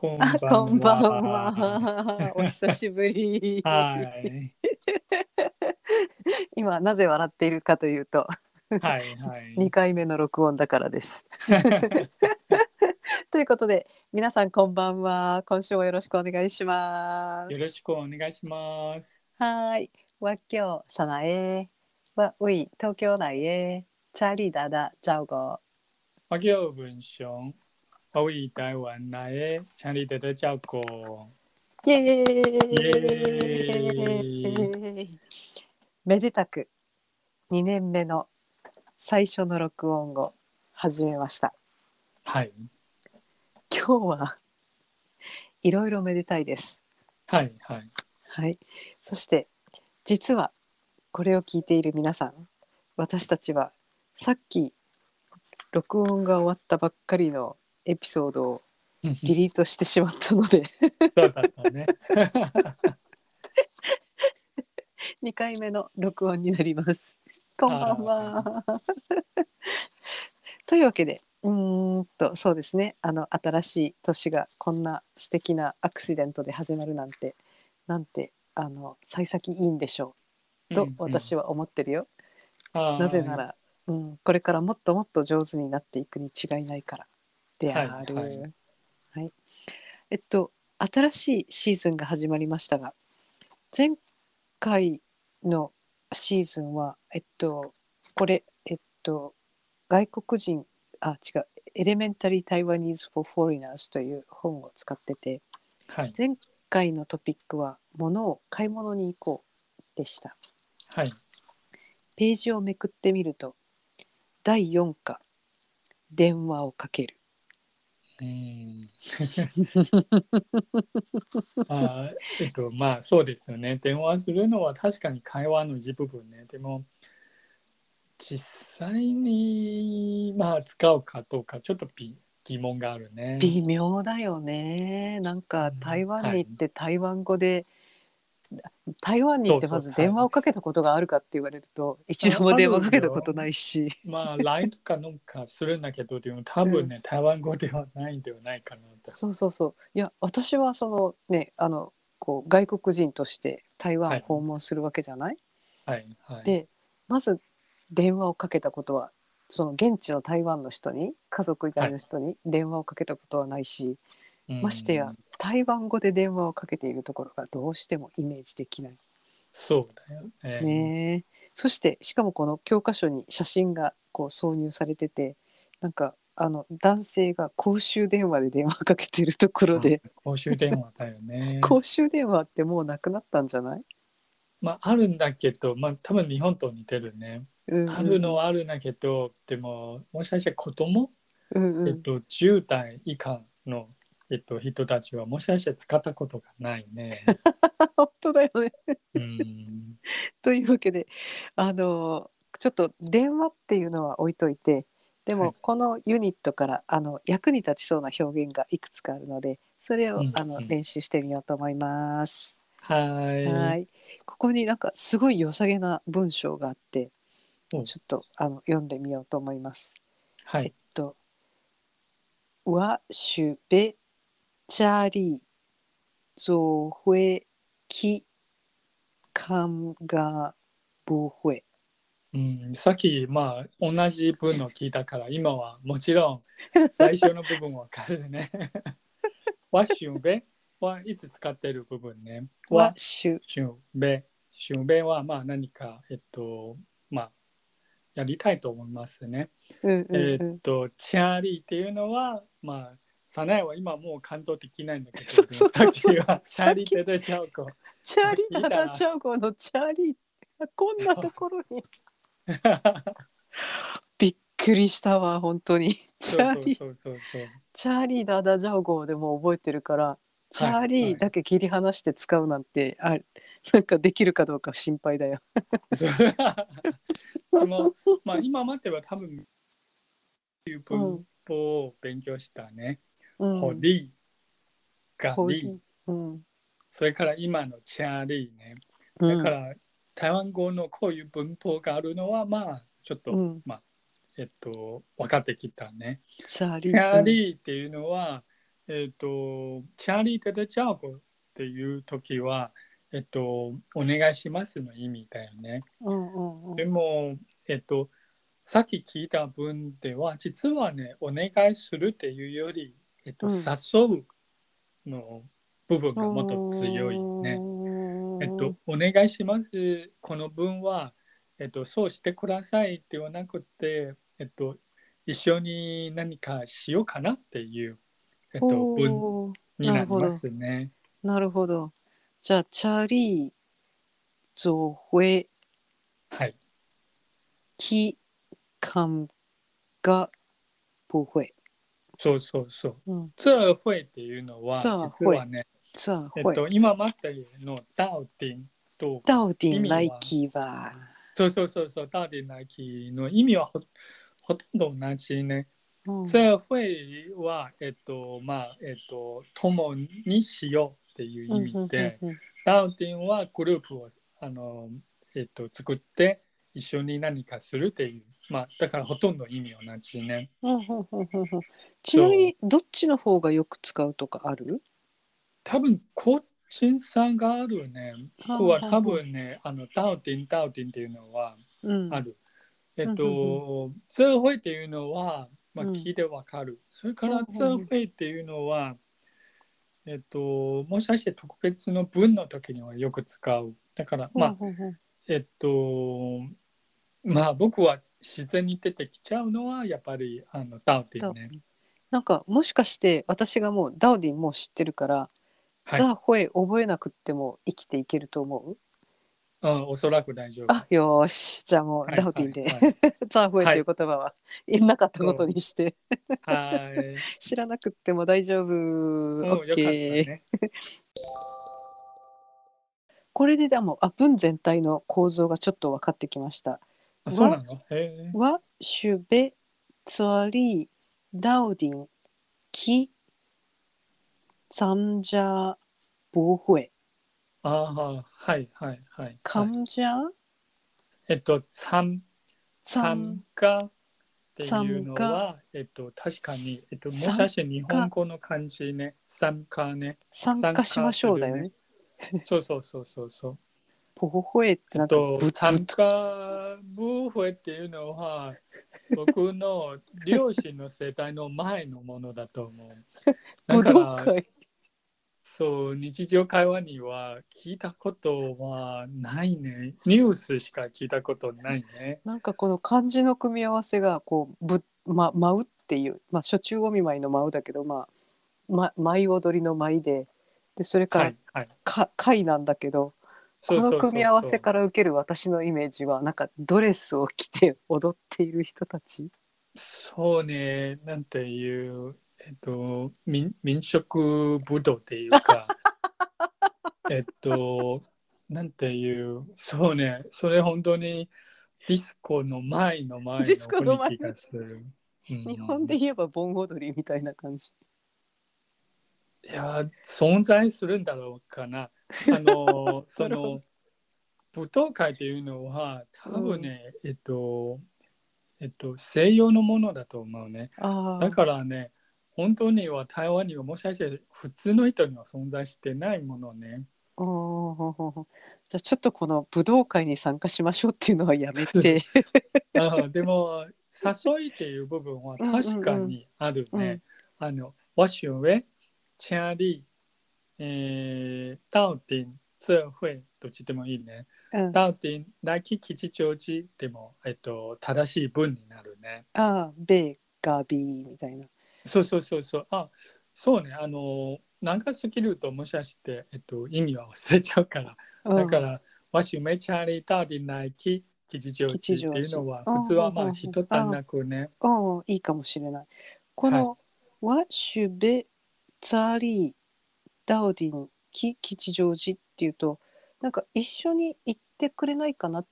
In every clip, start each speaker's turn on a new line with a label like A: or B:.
A: こん
B: あ、
A: ばん
B: こんばん
A: は。
B: は。お久しぶり。
A: はい。
B: 今なぜ笑っているかというと、
A: はいはい。
B: 2回目の録音だからです。ということで、皆さんこんばんは。今週もよろしくお願いします。
A: よろしくお願いします。
B: はーい。わきょうさなえ。わうい東京来へ。チャリダダチャオゴ。
A: 我叫文雄，我为台湾来的，请你多多照顾。
B: イエー
A: イエ
B: イめでたく2年目の最初の録音を始めました。
A: はい
B: 今日はいろいろめでたいです。
A: はいはい
B: はい。そして実はこれを聞いている皆さん、私たちはさっき録音が終わったばっかりのエピソードをディリートしてしまったので
A: そうだったね。
B: 2回目の録音になります。こんばんは。というわけでうーんとそうですねあの新しい年がこんな素敵なアクシデントで始まるなんてなんてあの幸先いいんでしょうと私
A: は。
B: は思ってるよ。
A: あー
B: なぜな。ら、うん、これからもっともっと上手になっていくに違いないからである。
A: は
B: はい。い
A: はい。
B: えっと新しいシーズンが始まりましたが前回のシーズンはえっとこれえっと外国人あ違う「Elementary Taiwanese for Foreigners」という本を使ってて
A: はい。
B: 前回のトピックは「物を買い物に行こう」でした。
A: はい。
B: ページをめくってみると第4課「電話をかける
A: うん。あーえっとまあそうですよね。電話するのは確かに会話の一部分ね。でも実際にまあ使うかどうかちょっとび疑問がある」ね。
B: 微妙だよねなんか
A: うん
B: 台湾に行って台湾語で、台湾に行ってまず電話をかけたことがあるかって言われると一度も電話かけたことないし。
A: まあ LINE とかなんかするんだけどでも多分ね、台湾語ではないんではないかなと。
B: そうそうそう。いや私はそのねあのこう外国人として台湾を訪問するわけじゃない、
A: はいはい。
B: でまず電話をかけたことはその現地の台湾の人に家族以外の人に電話をかけたことはないし、
A: うん
B: ましてや台湾語で電話をかけているところがどうしてもイメージできない。
A: そうだよね。
B: ねえそしてしかもこの教科書に写真がこう挿入されててなんかあの男性が公衆電話で電話かけてるところで、
A: 公衆電話だよね。
B: 公衆電話ってもうなくなったんじゃない、
A: まああるんだけど、まあ多分日本と似てるね。
B: うんうん
A: あるのはあるんだけど、でももしかして子供、
B: うんうん
A: えっと10代以下のえっと人たちはもしかして使ったことがないね。
B: 本当だよね。
A: うん。
B: というわけであのちょっと電話っていうのは置いといてで
A: はい
B: もこのユニットからあの役に立ちそうな表現がいくつかあるのでそれを
A: うん
B: あの
A: うん
B: 練習してみようと思います。
A: はい。
B: はいここになんかすごい良さげな文章があってちょ
A: お
B: っとあの読んでみようと思います。えっ
A: はい。
B: と「我许被家里做会去看が不会」
A: うん、さっきまあ同じ文の聞いたから今はもちろん最初の部分わかるね。わしゅんべはいつ使ってる部分ね。
B: 我
A: わ
B: 许
A: しゅんべ。しゅんべはまあ何かえっとまあやりたいと思いますね。
B: うんうん
A: え
B: うん
A: っとチャーリーっていうのはまあサナエは今もう感動できないんだけど、
B: そうそうそう
A: さっきはチャーリーって出ちゃう子。
B: チャーリーダダチャオゴのチャーリーこんなところに びっくりしたわ本当にチャーリー
A: そうそうそうそう。
B: チャーリーダダジャオゴでも覚えてるからチャーリーだけ切り離して使うなんて、あなんかできるかどうか心配だよ。
A: そうでも、まあ、今までは多分、いう文法を勉強したね。
B: うん
A: ホリー、ガリー、
B: うん
A: それから今のチャーリーね。
B: うん
A: だから、台湾語のこういう文法があるのは、まあ、ちょっと、
B: うん
A: まあ、えっと、分かってきたね。
B: チャーリ
A: チャー
B: ー
A: リーっていうのは、えっ、と、チャーリー・テデ・チャーゴっていう時は、えっ、と、お願いしますの意味だよね。
B: うんうんうん
A: でも、えっ、と、さっき聞いた文では、実はね、お願いするっていうより、えっ、と、
B: うん
A: 誘うの部分がもっと強いね。えっと、お願いします。この文は、えっと、そうしてくださいではなくて、えっと、一緒に何かしようかなっていう、えっと、文
B: おー
A: になりますね。
B: なるほど。じゃあ、チャリ、ゾ会、
A: はい。
B: 期間が不会。
A: そうそうそう。
B: うん。
A: 这会っていうのは、
B: 这
A: 実はね、
B: 这会。
A: えっと、今までの到底と、
B: 到底
A: 意味は
B: 来期吧。
A: そうそうそうそう、到底なきの意味はほほとんど同じね。
B: うん
A: 这会は、えっと、まあ、えっと、共にしようっていう意味で、ダウティンはグループを、あの、えっと、作って一緒に何かするっていう、まあ、だからほとんど意味同じね。
B: うんうんうんうんうんちなみにどっちの方がよく使うとかある？
A: 多分、個人差があるね。ここは多分ね、あの、ダウティン、ダウティンっていうのは
B: うん
A: ある。えっ
B: うん
A: と、这会っていうのは、まあ、
B: うん
A: 聞いてわかる。それから、
B: うん
A: 这会っていうのは、えっと、もしかして特別の文の時にはよく使う。だから、まあ、
B: うんうんうん
A: えっと、まあ、僕は自然に出てきちゃうのは、やっぱり、あの、ダウティンね。
B: なんかもしかして私がもうダウディンもう知ってるから、
A: はい。
B: ザ・ホエ覚えなくっても生きていけると思う？
A: うん、おそらく大丈夫。
B: あよーしじゃあもう
A: はい
B: ダウディンで、
A: はいはい
B: ザ・ホエっていう言葉は言えなかったことにして、
A: はい。
B: 知らなくっても大丈夫、
A: うん、
B: オッ
A: よかった
B: ケー
A: ね。
B: これででもあ文全体の構造がちょっと分かってきました。
A: あ、そうなの？へえ。
B: はシュベツァリダウディンキザンジャボホエ
A: ああ、はい、はい、はい。
B: カ
A: はい
B: ンジャ
A: えっと、参
B: ザン
A: 参加っていうのは、えっと、確かに、えっと、もしかして日本語の漢字ね、参加ね。
B: 参加しましょうだよね。
A: そうそうそうそうそう。
B: ボホエって
A: えっ
B: なんか
A: と
B: ぶっ、
A: 参加ブーフェっていうのは、僕の両親の世代の前のものだと思う。だ
B: 武
A: から、そう、日常会話には聞いたことはないね。ニュースしか聞いたことないね。
B: なんかこの漢字の組み合わせがこうぶま舞うっていうまあ初中お見舞いの舞うだけどまあま舞踊りの舞ででそれから
A: はい、はい。
B: か会なんだけどこの組み合わせからら受ける私のイメージはなんかドレスを着て踊っている人たち？
A: そうね、なんていう、えっと、民民族武道っていうか、えっと、なんていう、そうね、それ本当にディスコの前の前の雰囲気がする。うん
B: 日本で言えば盆踊りみたいな感じ。
A: いや存在するんだろうかな。あの その舞踏会っていうのは多分ね、えっとえっと西洋のものだと思うね。
B: あ
A: だからね本当には台湾にはもしかして普通の人には存在してないものね。
B: らじゃあちょっとこの武道会に参加しましょうっていうのはやめて。
A: あでも誘いっていう部分は確かにあるね。
B: うんうんうん
A: あの我认为请你えー到底这会どっちでもいいね。
B: うん、
A: 到底来吉祥寺でも、えっと、正しい文になるね。
B: ああガビーみたいな。
A: そうそうそうそう。あそうね。あの長すぎるともしかして、えっと、意味は忘れちゃうから。
B: うん
A: だから、わしめちゃり到底来吉祥寺っていうのは、普通はま
B: うんうんうん
A: なくね。
B: うんいいかもしれない。この、ワシュベツァリーダウディンキ吉祥寺っていうとなんか一緒に行ってくれないかなっ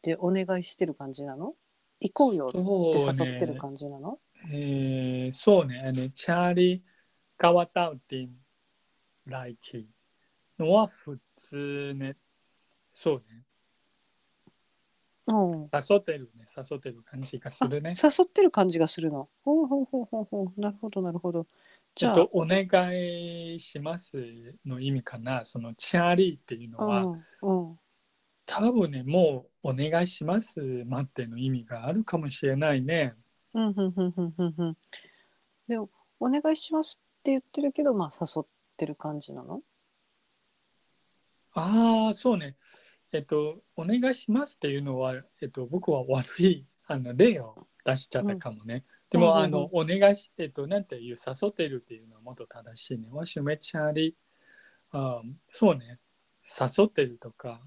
B: てお願いしてる感じなの？行こうよって
A: そう
B: 誘ってる
A: ね。
B: 感じなの、
A: えーそうね。あのチャーリー川到底来吉のは普通ね。そうね。
B: うん、
A: 誘ってるね。誘ってる感じがするね。
B: 誘ってる感じがするの。ほうほうほうほうほうなるほどなるほど。じゃあ、
A: えっと、お願いしますの意味かな。そのチャーリーっていうのは、
B: うんうん
A: 多分ね、もうお願いします待っての意味があるかもしれないね。
B: うんうんうんうんうんうんでもお願いしますって言ってるけどまあ誘ってる感じなの？
A: ああ、そうね。えっと、お願いしますっていうのは、えっと、僕は悪いあの例を出しちゃったかもね。
B: うんうんうん
A: あの、お願いし、えっと、なんていう、誘ってるっていうのはもっと正しいね。わしめチャーリー、あーそうね。誘ってるとか。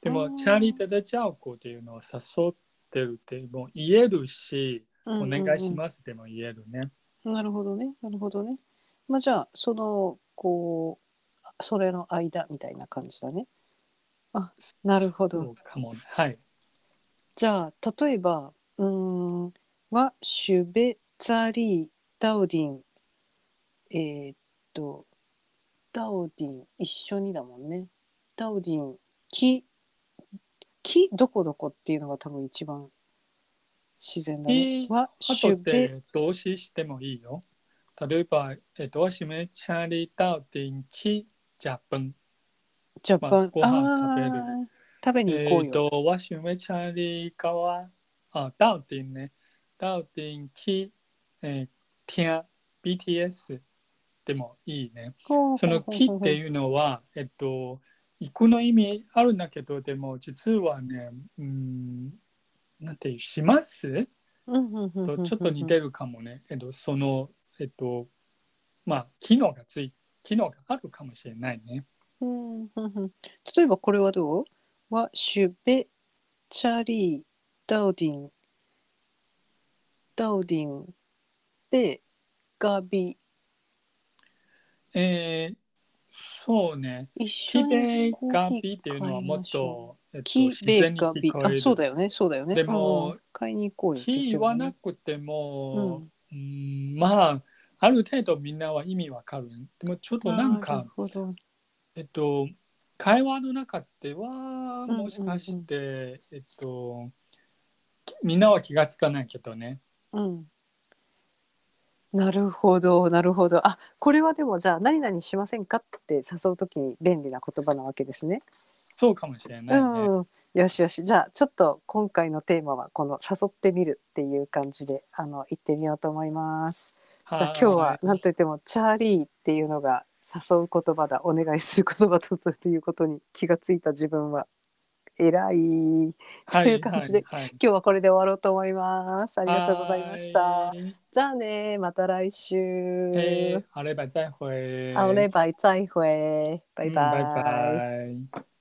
A: でも、
B: うん
A: チャーリー・テデチャオコっていうのは誘ってるってもう言えるし、お願いし
B: す
A: ますでも言えるね。
B: なるほどねなるほどねまあじゃあそのこうそれの間みたいな感じだねあなるほど。
A: はい。
B: じゃあ例えばうーんはシュベザリーダウディン。えーっとダウディン一緒にだもんね。ダウディン木。木？どこどこっていうのが多分一番自然だね。
A: 木
B: はシュベ
A: で動詞してもいいよ。例えば、えっと、わしめチャーリー・ダウディンキ・ジャパン。
B: ジャパン、
A: まあご飯食べる。
B: 食べに行こう
A: えっ
B: よ、
A: と、わしめチャーリーかは、あ、ダウディンね。ダウディンキ、えー、ティア、BTS でもいいね。その
B: ほうほう
A: 木っていうのは、えっと、行くの意味あるんだけど、でも実はね、うん、なんていう、します？とちょっと似てるかもね。えっと、その、えっと、まあ、機能がつい、機能があるかもしれないね。
B: 例えばこれはどう？はシュベチャリーダウディンダウディンでガビ。
A: えー、そうね。
B: 一緒
A: キベ
B: にコー
A: ガ
B: ヒー
A: ビっていうのはもっと、えっと、
B: キ
A: 自
B: ベ
A: 然に
B: ガビ。あそうだよね。そうだよね。
A: でも
B: うん。買いに行こうよって言
A: わな
B: てるもんね
A: くても、うん、まあ、ある程度みんなは意味わかる。でもちょっとなん
B: なる
A: か、
B: ほど。
A: えっと、会話の中では、もしかして、えっと、みんなは気がつかないけどね。
B: うん。なるほどなるほど。あこれはでもじゃあ何々しませんかって誘うときに便利な言葉なわけですね。
A: そうかもしれないね。
B: うん、よしよし。じゃあちょっと今回のテーマはこの誘ってみるっていう感じであの行ってみようと思います。じゃあ今日は何といってもチャーリーっていうのが誘う言葉だ。お願いする言葉だということに気がついた自分は偉いという感じで、
A: はいはいはい
B: 今日はこれで終わろうと思います。ありがとうございました。
A: はい
B: じゃあねまた来週。
A: えー、好嘞，再会。
B: 好嘞，拜再会，拜
A: 嗯
B: 拜。
A: 拜拜。